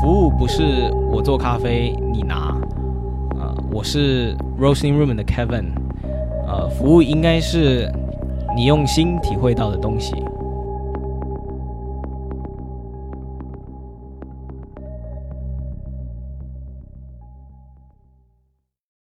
服务不是我做咖啡你拿，呃，我是 Roasting Room 的 Kevin，呃，服务应该是你用心体会到的东西。